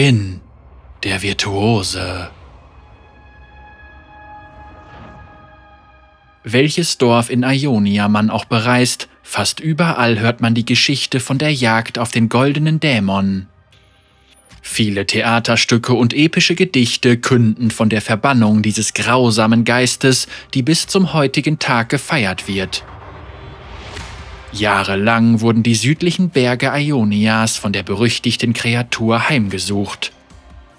Jin, der Virtuose. Welches Dorf in Ionia man auch bereist, fast überall hört man die Geschichte von der Jagd auf den goldenen Dämon. Viele Theaterstücke und epische Gedichte künden von der Verbannung dieses grausamen Geistes, die bis zum heutigen Tag gefeiert wird. Jahrelang wurden die südlichen Berge Ionias von der berüchtigten Kreatur heimgesucht.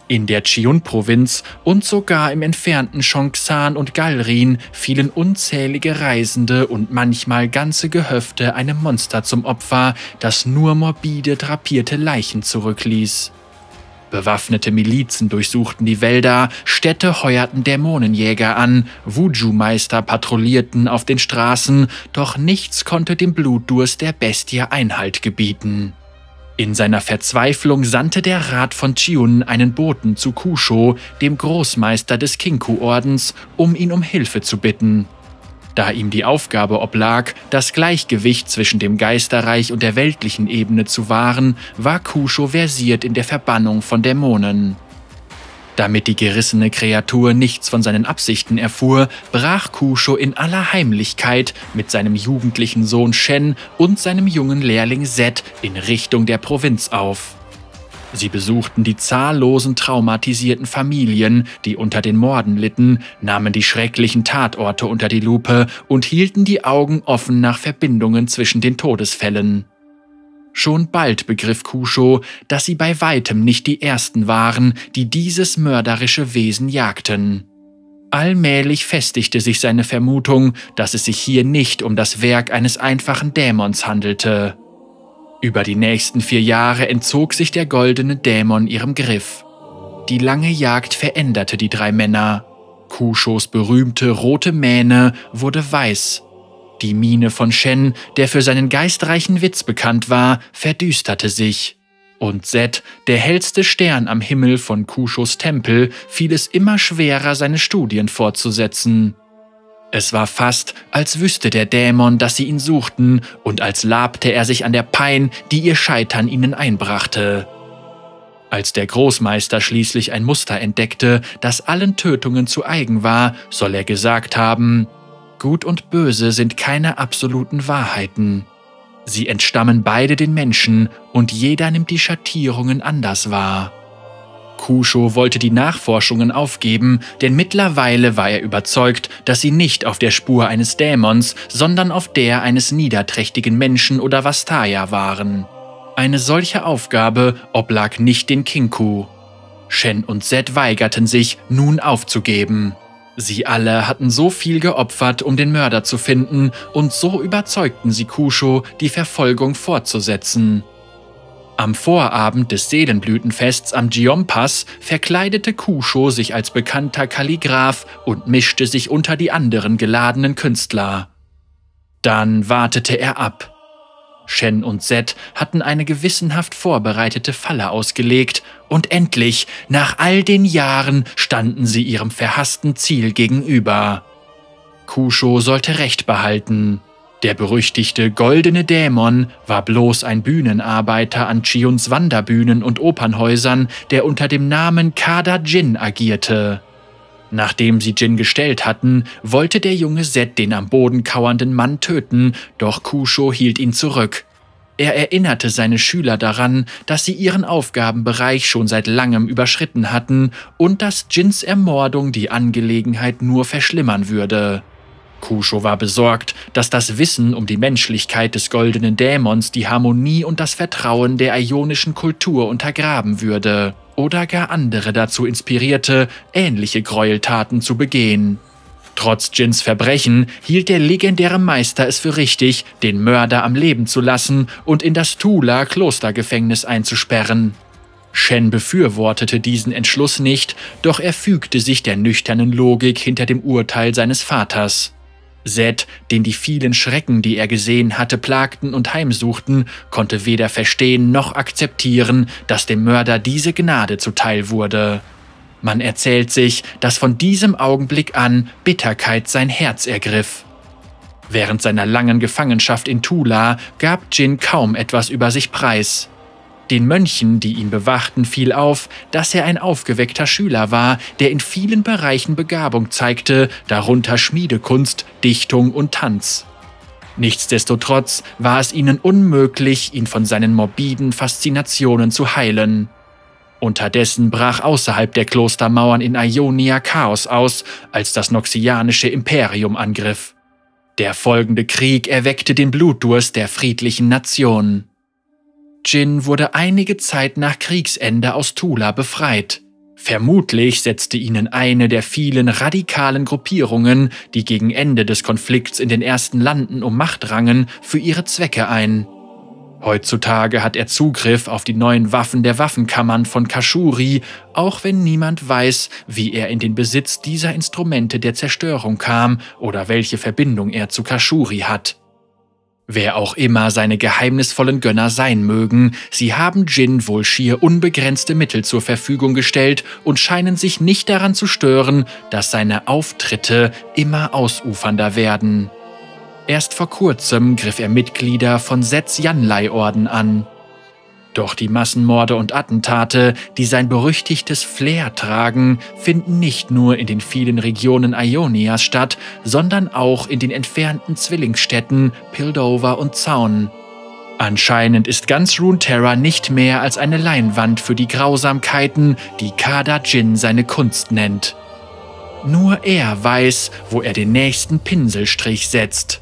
In der Chiun-Provinz und sogar im entfernten Shongsan und Galrin fielen unzählige Reisende und manchmal ganze Gehöfte einem Monster zum Opfer, das nur morbide drapierte Leichen zurückließ. Bewaffnete Milizen durchsuchten die Wälder, Städte heuerten Dämonenjäger an, Wuju-Meister patrouillierten auf den Straßen, doch nichts konnte dem Blutdurst der Bestie Einhalt gebieten. In seiner Verzweiflung sandte der Rat von Chiun einen Boten zu Kusho, dem Großmeister des Kinku-Ordens, um ihn um Hilfe zu bitten. Da ihm die Aufgabe oblag, das Gleichgewicht zwischen dem Geisterreich und der weltlichen Ebene zu wahren, war Kusho versiert in der Verbannung von Dämonen. Damit die gerissene Kreatur nichts von seinen Absichten erfuhr, brach Kusho in aller Heimlichkeit mit seinem jugendlichen Sohn Shen und seinem jungen Lehrling Zed in Richtung der Provinz auf. Sie besuchten die zahllosen traumatisierten Familien, die unter den Morden litten, nahmen die schrecklichen Tatorte unter die Lupe und hielten die Augen offen nach Verbindungen zwischen den Todesfällen. Schon bald begriff Kusho, dass sie bei weitem nicht die Ersten waren, die dieses mörderische Wesen jagten. Allmählich festigte sich seine Vermutung, dass es sich hier nicht um das Werk eines einfachen Dämons handelte. Über die nächsten vier Jahre entzog sich der goldene Dämon ihrem Griff. Die lange Jagd veränderte die drei Männer. Kushos berühmte rote Mähne wurde weiß die Miene von Shen, der für seinen geistreichen Witz bekannt war, verdüsterte sich. Und Zed, der hellste Stern am Himmel von Kushos Tempel, fiel es immer schwerer, seine Studien fortzusetzen. Es war fast, als wüsste der Dämon, dass sie ihn suchten, und als labte er sich an der Pein, die ihr Scheitern ihnen einbrachte. Als der Großmeister schließlich ein Muster entdeckte, das allen Tötungen zu eigen war, soll er gesagt haben, Gut und Böse sind keine absoluten Wahrheiten. Sie entstammen beide den Menschen und jeder nimmt die Schattierungen anders wahr. Kusho wollte die Nachforschungen aufgeben, denn mittlerweile war er überzeugt, dass sie nicht auf der Spur eines Dämons, sondern auf der eines niederträchtigen Menschen oder Vastaya waren. Eine solche Aufgabe oblag nicht den Kinku. Shen und Zed weigerten sich, nun aufzugeben. Sie alle hatten so viel geopfert, um den Mörder zu finden, und so überzeugten sie Kusho, die Verfolgung fortzusetzen. Am Vorabend des Seelenblütenfests am Gion-Pass verkleidete Kusho sich als bekannter Kalligraph und mischte sich unter die anderen geladenen Künstler. Dann wartete er ab. Shen und Zed hatten eine gewissenhaft vorbereitete Falle ausgelegt, und endlich, nach all den Jahren, standen sie ihrem verhassten Ziel gegenüber. Kusho sollte Recht behalten. Der berüchtigte goldene Dämon war bloß ein Bühnenarbeiter an Chiuns Wanderbühnen und Opernhäusern, der unter dem Namen Kada Jin agierte. Nachdem sie Jin gestellt hatten, wollte der junge Zed den am Boden kauernden Mann töten, doch Kusho hielt ihn zurück. Er erinnerte seine Schüler daran, dass sie ihren Aufgabenbereich schon seit langem überschritten hatten und dass Jins Ermordung die Angelegenheit nur verschlimmern würde. Kusho war besorgt, dass das Wissen um die Menschlichkeit des goldenen Dämons die Harmonie und das Vertrauen der ionischen Kultur untergraben würde oder gar andere dazu inspirierte, ähnliche Gräueltaten zu begehen. Trotz Jins Verbrechen hielt der legendäre Meister es für richtig, den Mörder am Leben zu lassen und in das Tula Klostergefängnis einzusperren. Shen befürwortete diesen Entschluss nicht, doch er fügte sich der nüchternen Logik hinter dem Urteil seines Vaters. Zed, den die vielen Schrecken, die er gesehen hatte, plagten und heimsuchten, konnte weder verstehen noch akzeptieren, dass dem Mörder diese Gnade zuteil wurde. Man erzählt sich, dass von diesem Augenblick an Bitterkeit sein Herz ergriff. Während seiner langen Gefangenschaft in Tula gab Jin kaum etwas über sich preis. Den Mönchen, die ihn bewachten, fiel auf, dass er ein aufgeweckter Schüler war, der in vielen Bereichen Begabung zeigte, darunter Schmiedekunst, Dichtung und Tanz. Nichtsdestotrotz war es ihnen unmöglich, ihn von seinen morbiden Faszinationen zu heilen. Unterdessen brach außerhalb der Klostermauern in Ionia Chaos aus, als das noxianische Imperium angriff. Der folgende Krieg erweckte den Blutdurst der friedlichen Nation. Jin wurde einige Zeit nach Kriegsende aus Tula befreit. Vermutlich setzte ihnen eine der vielen radikalen Gruppierungen, die gegen Ende des Konflikts in den ersten Landen um Macht rangen, für ihre Zwecke ein. Heutzutage hat er Zugriff auf die neuen Waffen der Waffenkammern von Kashuri, auch wenn niemand weiß, wie er in den Besitz dieser Instrumente der Zerstörung kam oder welche Verbindung er zu Kashuri hat. Wer auch immer seine geheimnisvollen Gönner sein mögen, sie haben Jin wohl schier unbegrenzte Mittel zur Verfügung gestellt und scheinen sich nicht daran zu stören, dass seine Auftritte immer ausufernder werden. Erst vor kurzem griff er Mitglieder von Setz Janlei-Orden an. Doch die Massenmorde und Attentate, die sein berüchtigtes Flair tragen, finden nicht nur in den vielen Regionen Ionias statt, sondern auch in den entfernten Zwillingsstädten Pildover und Zaun. Anscheinend ist ganz Runeterra nicht mehr als eine Leinwand für die Grausamkeiten, die Kada Jin seine Kunst nennt. Nur er weiß, wo er den nächsten Pinselstrich setzt.